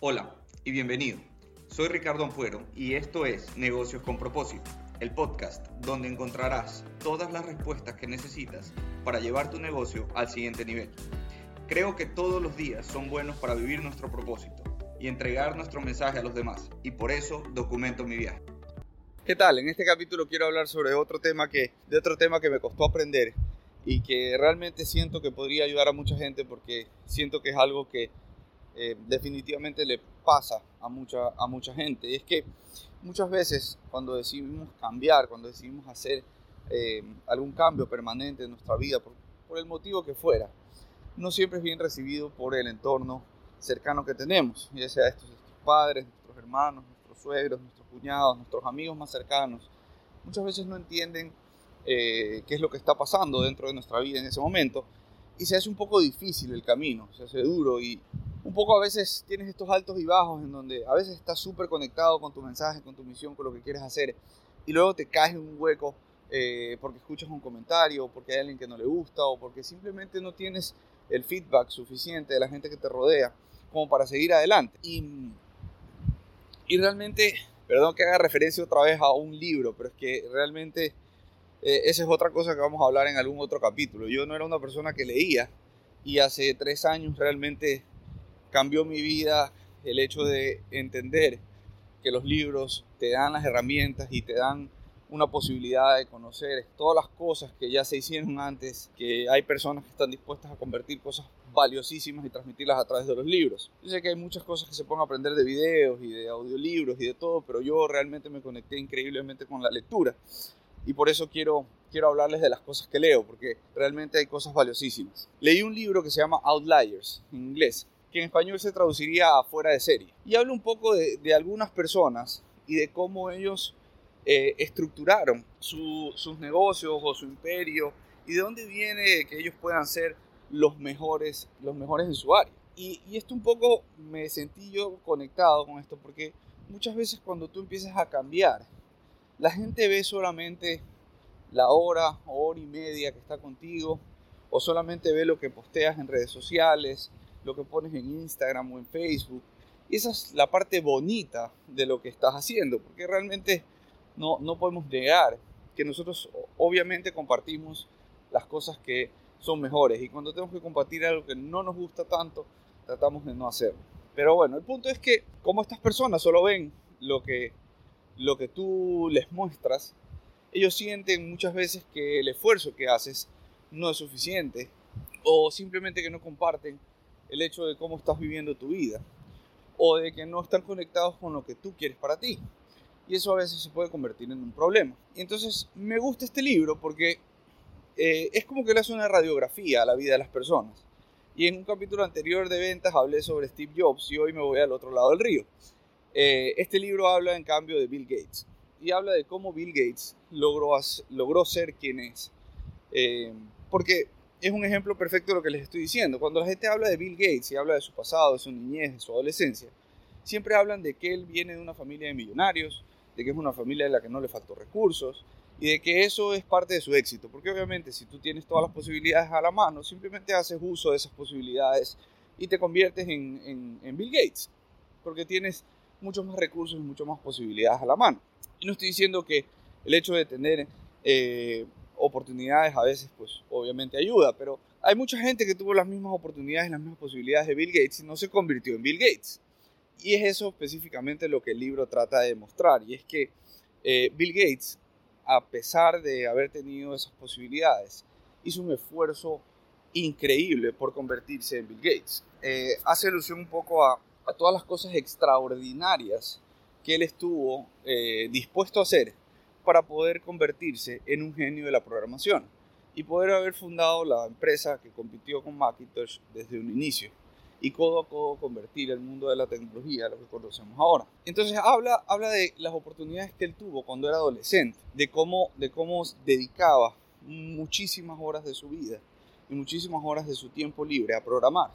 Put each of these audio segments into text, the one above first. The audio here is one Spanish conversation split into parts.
Hola y bienvenido. Soy Ricardo Ampuero y esto es Negocios con propósito, el podcast donde encontrarás todas las respuestas que necesitas para llevar tu negocio al siguiente nivel. Creo que todos los días son buenos para vivir nuestro propósito y entregar nuestro mensaje a los demás y por eso documento mi viaje. ¿Qué tal? En este capítulo quiero hablar sobre otro tema que de otro tema que me costó aprender y que realmente siento que podría ayudar a mucha gente porque siento que es algo que eh, definitivamente le pasa a mucha, a mucha gente. Y es que muchas veces cuando decidimos cambiar, cuando decidimos hacer eh, algún cambio permanente en nuestra vida, por, el motivo que fuera, no siempre es bien recibido por el entorno cercano que tenemos, ya sea estos, estos padres, nuestros hermanos, nuestros suegros, nuestros cuñados, nuestros amigos más cercanos. Muchas veces no entienden eh, qué es lo que está pasando dentro de nuestra vida en ese momento. Y se hace un poco difícil el camino, se hace duro y un poco a veces tienes estos altos y bajos en donde a veces estás súper conectado con tu mensaje, con tu misión, con lo que quieres hacer y luego te caes en un hueco eh, porque escuchas un comentario, o porque hay alguien que no le gusta o porque simplemente no tienes el feedback suficiente de la gente que te rodea como para seguir adelante. Y, y realmente, perdón que haga referencia otra vez a un libro, pero es que realmente eh, esa es otra cosa que vamos a hablar en algún otro capítulo. Yo no era una persona que leía y hace tres años realmente cambió mi vida el hecho de entender que los libros te dan las herramientas y te dan una posibilidad de conocer todas las cosas que ya se hicieron antes, que hay personas que están dispuestas a convertir cosas valiosísimas y transmitirlas a través de los libros. Yo sé que hay muchas cosas que se pueden aprender de videos y de audiolibros y de todo, pero yo realmente me conecté increíblemente con la lectura y por eso quiero, quiero hablarles de las cosas que leo, porque realmente hay cosas valiosísimas. Leí un libro que se llama Outliers, en inglés, que en español se traduciría a fuera de serie. Y habla un poco de, algunas personas y de cómo ellos eh, estructuraron su, sus negocios o su imperio y de dónde viene que ellos puedan ser los mejores, los mejores en su área. Y, y esto un poco me sentí yo conectado con esto porque muchas veces cuando tú empiezas a cambiar la gente ve solamente la hora hora y media que está contigo, o solamente ve lo que posteas en redes sociales, lo que pones en Instagram o en Facebook. Y esa es la parte bonita de lo que estás haciendo, porque realmente no, no podemos negar que nosotros obviamente compartimos las cosas que son mejores y cuando tenemos que compartir algo que no nos gusta tanto, tratamos de no hacerlo. Pero bueno, el punto es que como estas personas solo ven lo que lo que tú les muestras, ellos sienten muchas veces que el esfuerzo que haces no es suficiente o simplemente que no comparten el hecho de cómo estás viviendo tu vida o de que no están conectados con lo que tú quieres para ti. Y eso a veces se puede convertir en un problema. Y entonces me gusta este libro porque eh, es como que le hace una radiografía a la vida de las personas. Y en un capítulo anterior de ventas hablé sobre Steve Jobs y hoy me voy al otro lado del río. Eh, este libro habla en cambio de Bill Gates y habla de cómo Bill Gates logró, logró ser quien es. Eh, porque es un ejemplo perfecto de lo que les estoy diciendo. Cuando la gente habla de Bill Gates y habla de su pasado, de su niñez, de su adolescencia, siempre hablan de que él viene de una familia de millonarios, de que es una familia en la que no le faltó recursos y de que eso es parte de su éxito. Porque obviamente si tú tienes todas las posibilidades a la mano, simplemente haces uso de esas posibilidades y te conviertes en, en, en Bill Gates. Porque tienes muchos más recursos y muchas más posibilidades a la mano. Y no estoy diciendo que el hecho de tener eh, oportunidades a veces, pues obviamente ayuda, pero hay mucha gente que tuvo las mismas oportunidades y las mismas posibilidades de Bill Gates y no se convirtió en Bill Gates. Y es eso específicamente lo que el libro trata de demostrar, y es que eh, Bill Gates, a pesar de haber tenido esas posibilidades, hizo un esfuerzo increíble por convertirse en Bill Gates. Eh, hace alusión un poco a, a todas las cosas extraordinarias que él estuvo eh, dispuesto a hacer para poder convertirse en un genio de la programación y poder haber fundado la empresa que compitió con Macintosh desde un inicio y codo a codo convertir el mundo de la tecnología a lo que conocemos ahora. Entonces habla, habla de las oportunidades que él tuvo cuando era adolescente, de cómo, de cómo dedicaba muchísimas horas de su vida y muchísimas horas de su tiempo libre a programar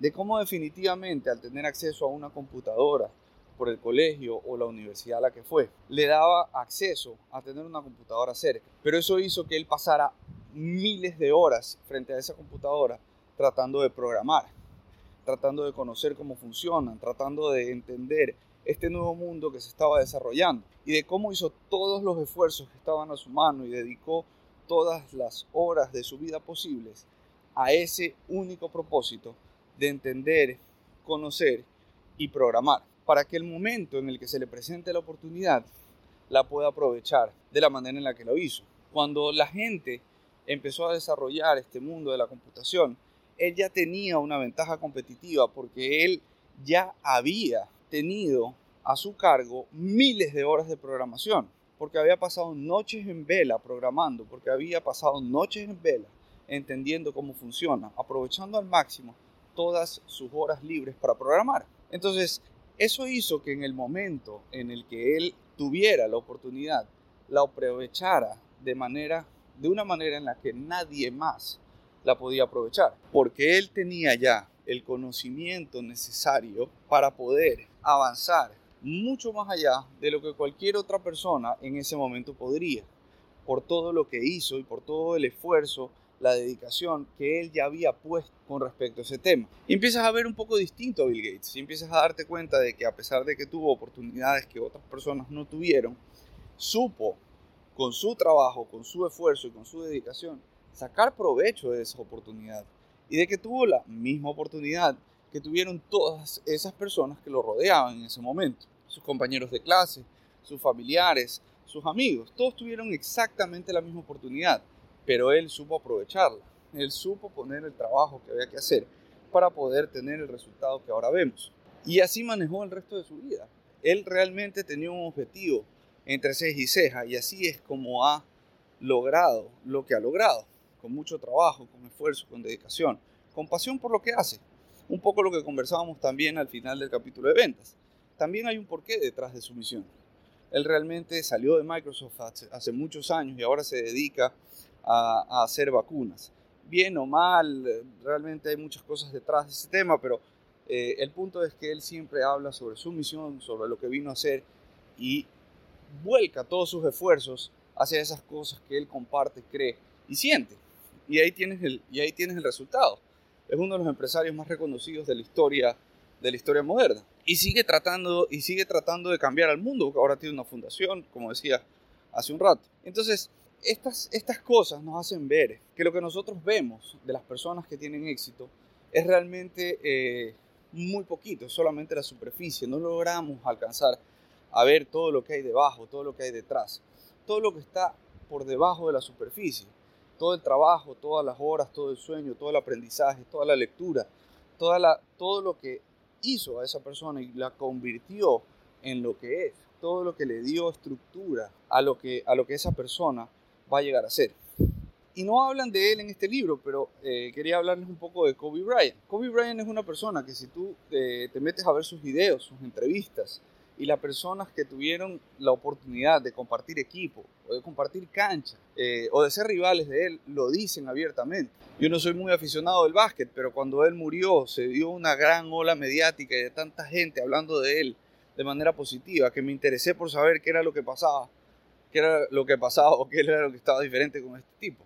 de cómo definitivamente al tener acceso a una computadora por el colegio o la universidad a la que fue, le daba acceso a tener una computadora cerca. Pero eso hizo que él pasara miles de horas frente a esa computadora tratando de programar, tratando de conocer cómo funcionan, tratando de entender este nuevo mundo que se estaba desarrollando y de cómo hizo todos los esfuerzos que estaban a su mano y dedicó todas las horas de su vida posibles a ese único propósito de entender, conocer y programar para que el momento en el que se le presente la oportunidad la pueda aprovechar de la manera en la que lo hizo. Cuando la gente empezó a desarrollar este mundo de la computación, él ya tenía una ventaja competitiva porque él ya había tenido a su cargo miles de horas de programación, porque había pasado noches en vela programando, porque había pasado noches en vela entendiendo cómo funciona, aprovechando al máximo todas sus horas libres para programar. Entonces, eso hizo que en el momento en el que él tuviera la oportunidad, la aprovechara de manera de una manera en la que nadie más la podía aprovechar, porque él tenía ya el conocimiento necesario para poder avanzar mucho más allá de lo que cualquier otra persona en ese momento podría, por todo lo que hizo y por todo el esfuerzo, la dedicación que él ya había puesto con respecto a ese tema. Y empiezas a ver un poco distinto a Bill Gates, y empiezas a darte cuenta de que a pesar de que tuvo oportunidades que otras personas no tuvieron, supo con su trabajo, con su esfuerzo y con su dedicación sacar provecho de esa oportunidad y de que tuvo la misma oportunidad que tuvieron todas esas personas que lo rodeaban en ese momento. Sus compañeros de clase, sus familiares, sus amigos, todos tuvieron exactamente la misma oportunidad, pero él supo aprovecharla. Él supo poner el trabajo que había que hacer para poder tener el resultado que ahora vemos. Y así manejó el resto de su vida. Él realmente tenía un objetivo entre ceja y ceja y así es como ha logrado lo que ha logrado con mucho trabajo, con esfuerzo, con dedicación, con pasión por lo que hace. Un poco lo que conversábamos también al final del capítulo de ventas. También hay un porqué detrás de su misión. Él realmente salió de Microsoft hace, muchos años y ahora se dedica a, hacer vacunas. Bien o mal, realmente hay muchas cosas detrás de ese tema, pero eh, el punto es que él siempre habla sobre su misión, sobre lo que vino a hacer y vuelca todos sus esfuerzos hacia esas cosas que él comparte, cree y siente y ahí tienes el, y ahí tienes el resultado. Es uno de los empresarios más reconocidos de la historia, de la historia moderna. Y sigue tratando, y sigue tratando de cambiar al mundo, ahora tiene una fundación, como decía hace un rato. Entonces, estas, estas cosas nos hacen ver que lo que nosotros vemos de las personas que tienen éxito es realmente eh, muy poquito, solamente la superficie. No logramos alcanzar a ver todo lo que hay debajo, todo lo que hay detrás, todo lo que está por debajo de la superficie. Todo el trabajo, todas las horas, todo el sueño, todo el aprendizaje, toda la lectura, toda la, todo lo que hizo a esa persona y la convirtió en lo que es, todo lo que le dio estructura a lo que, a lo que esa persona va a llegar a ser. Y no hablan de él en este libro, pero eh, quería hablarles un poco de Kobe Bryant. Kobe Bryant es una persona que si tú eh, te metes a ver sus videos, sus entrevistas, y las personas que tuvieron la oportunidad de compartir equipo o de compartir cancha eh, o de ser rivales de él lo dicen abiertamente. Yo no soy muy aficionado del básquet, pero cuando él murió se dio una gran ola mediática y de tanta gente hablando de él de manera positiva que me interesé por saber qué era lo que pasaba, qué era lo que pasaba o qué era lo que estaba diferente con este tipo.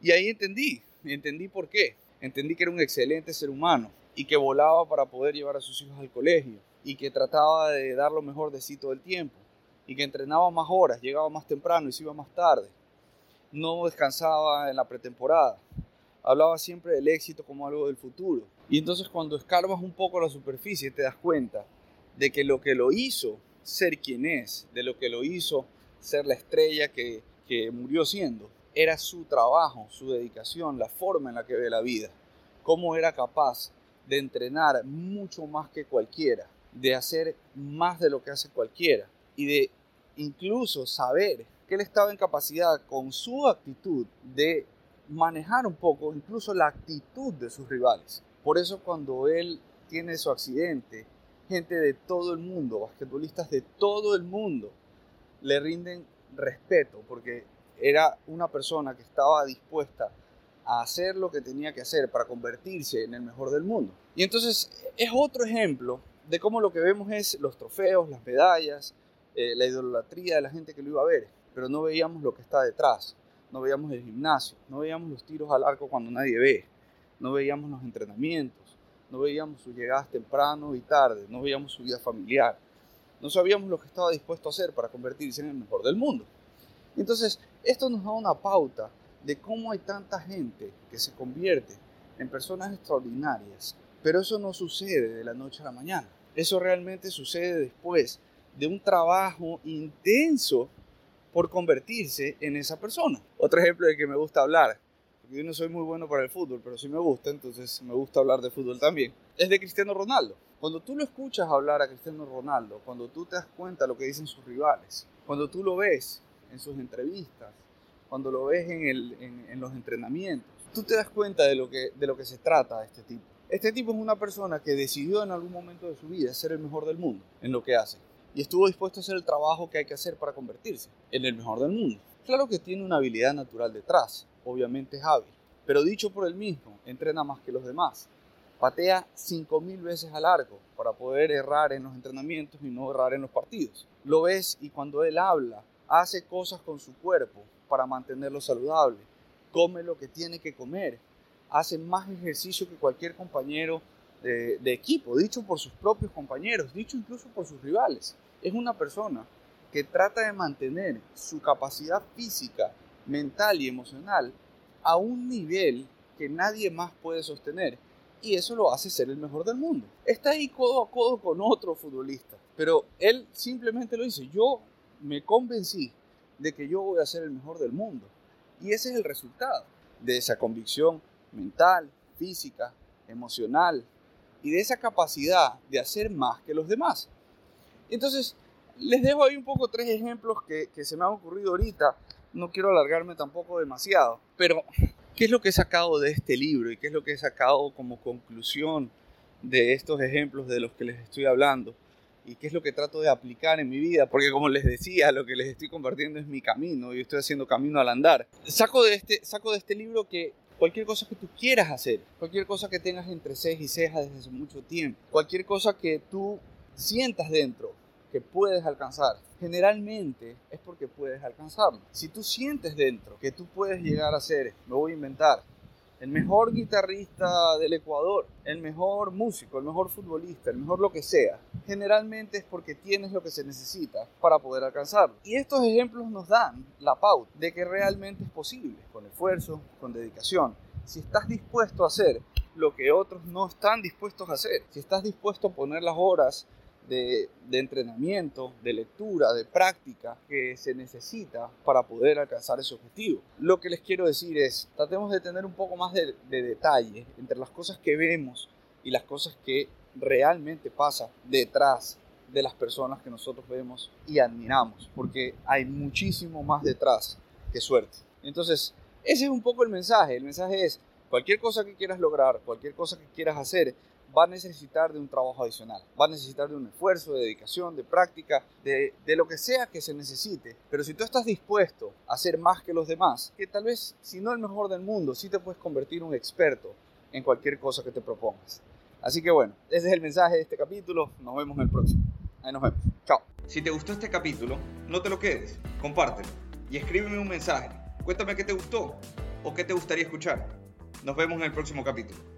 Y ahí entendí, entendí por qué. Entendí que era un excelente ser humano y que volaba para poder llevar a sus hijos al colegio y que trataba de dar lo mejor de sí todo el tiempo y que entrenaba más horas, llegaba más temprano y se iba más tarde. No descansaba en la pretemporada. Hablaba siempre del éxito como algo del futuro. Y entonces cuando escarbas un poco la superficie te das cuenta de que lo que lo hizo ser quien es, de lo que lo hizo ser la estrella que, que murió siendo, era su trabajo, su dedicación, la forma en la que ve la vida, cómo era capaz de entrenar mucho más que cualquiera, de hacer más de lo que hace cualquiera y de incluso saber que él estaba en capacidad con su actitud de manejar un poco incluso la actitud de sus rivales. Por eso cuando él tiene su accidente, gente de todo el mundo, basquetbolistas de todo el mundo, le rinden respeto porque era una persona que estaba dispuesta a hacer lo que tenía que hacer para convertirse en el mejor del mundo. Y entonces es otro ejemplo de cómo lo que vemos es los trofeos, las medallas, eh, la idolatría de la gente que lo iba a ver, pero no veíamos lo que está detrás, no veíamos el gimnasio, no veíamos los tiros al arco cuando nadie ve, no veíamos los entrenamientos, no veíamos sus llegadas temprano y tarde, no veíamos su vida familiar, no sabíamos lo que estaba dispuesto a hacer para convertirse en el mejor del mundo. Entonces, esto nos da una pauta de cómo hay tanta gente que se convierte en personas extraordinarias, pero eso no sucede de la noche a la mañana. Eso realmente sucede después de un trabajo intenso por convertirse en esa persona. Otro ejemplo de que me gusta hablar, porque yo no soy muy bueno para el fútbol, pero sí me gusta, entonces me gusta hablar de fútbol también, es de Cristiano Ronaldo. Cuando tú lo escuchas hablar a Cristiano Ronaldo, cuando tú te das cuenta de lo que dicen sus rivales, cuando tú lo ves en sus entrevistas, cuando lo ves en, los entrenamientos, tú te das cuenta de lo, que, de lo que se trata este tipo. Este tipo es una persona que decidió en algún momento de su vida ser el mejor del mundo en lo que hace y estuvo dispuesto a hacer el trabajo que hay que hacer para convertirse en el mejor del mundo. Claro que tiene una habilidad natural detrás, obviamente es hábil, pero dicho por él mismo, entrena más que los demás. Patea 5.000 veces al arco para poder errar en los entrenamientos y no errar en los partidos. Lo ves y cuando él habla, hace cosas con su cuerpo para mantenerlo saludable. Come lo que tiene que comer. Hace más ejercicio que cualquier compañero de, equipo, dicho por sus propios compañeros, dicho incluso por sus rivales. Es una persona que trata de mantener su capacidad física, mental y emocional a un nivel que nadie más puede sostener. Y eso lo hace ser el mejor del mundo. Está ahí codo a codo con otro futbolista. Pero él simplemente lo dice. Yo me convencí de que yo voy a ser el mejor del mundo. Y ese es el resultado de esa convicción mental, física, emocional, y de esa capacidad de hacer más que los demás. Entonces, les dejo ahí un poco tres ejemplos que, se me han ocurrido ahorita. No quiero alargarme tampoco demasiado, pero ¿qué es lo que he sacado de este libro y qué es lo que he sacado como conclusión de estos ejemplos de los que les estoy hablando? y qué es lo que trato de aplicar en mi vida, porque como les decía, lo que les estoy compartiendo es mi camino, y estoy haciendo camino al andar. Saco de este, saco de este libro que cualquier cosa que tú quieras hacer, cualquier cosa que tengas entre ceja y ceja desde hace mucho tiempo, cualquier cosa que tú sientas dentro puedes alcanzar, generalmente es porque puedes alcanzarlo. Si tú sientes dentro que tú puedes llegar a ser, me voy a inventar, el mejor guitarrista del Ecuador, el mejor músico, el mejor futbolista, el mejor lo que sea, generalmente es porque tienes lo que se necesita para poder alcanzarlo. Y estos ejemplos nos dan la pauta de que realmente es posible, con esfuerzo, con dedicación. Si estás dispuesto a hacer lo que otros no están dispuestos a hacer, si estás dispuesto a poner las horas de, entrenamiento, de lectura, de práctica que se necesita para poder alcanzar ese objetivo. Lo que les quiero decir es, tratemos de tener un poco más de, de detalle entre las cosas que vemos y las cosas que realmente pasa detrás de las personas que nosotros vemos y admiramos, porque hay muchísimo más detrás que suerte. Entonces, ese es un poco el mensaje. El mensaje es, cualquier cosa que quieras lograr, cualquier cosa que quieras hacer, va a necesitar de un trabajo adicional, va a necesitar de un esfuerzo, de dedicación, de práctica, de, lo que sea que se necesite. Pero si tú estás dispuesto a hacer más que los demás, que tal vez si no el mejor del mundo, sí te puedes convertir en un experto en cualquier cosa que te propongas. Así que bueno, ese es el mensaje de este capítulo. Nos vemos en el próximo. Ahí nos vemos. Chao. Si te gustó este capítulo, no te lo quedes, compártelo y escríbeme un mensaje. Cuéntame qué te gustó o qué te gustaría escuchar. Nos vemos en el próximo capítulo.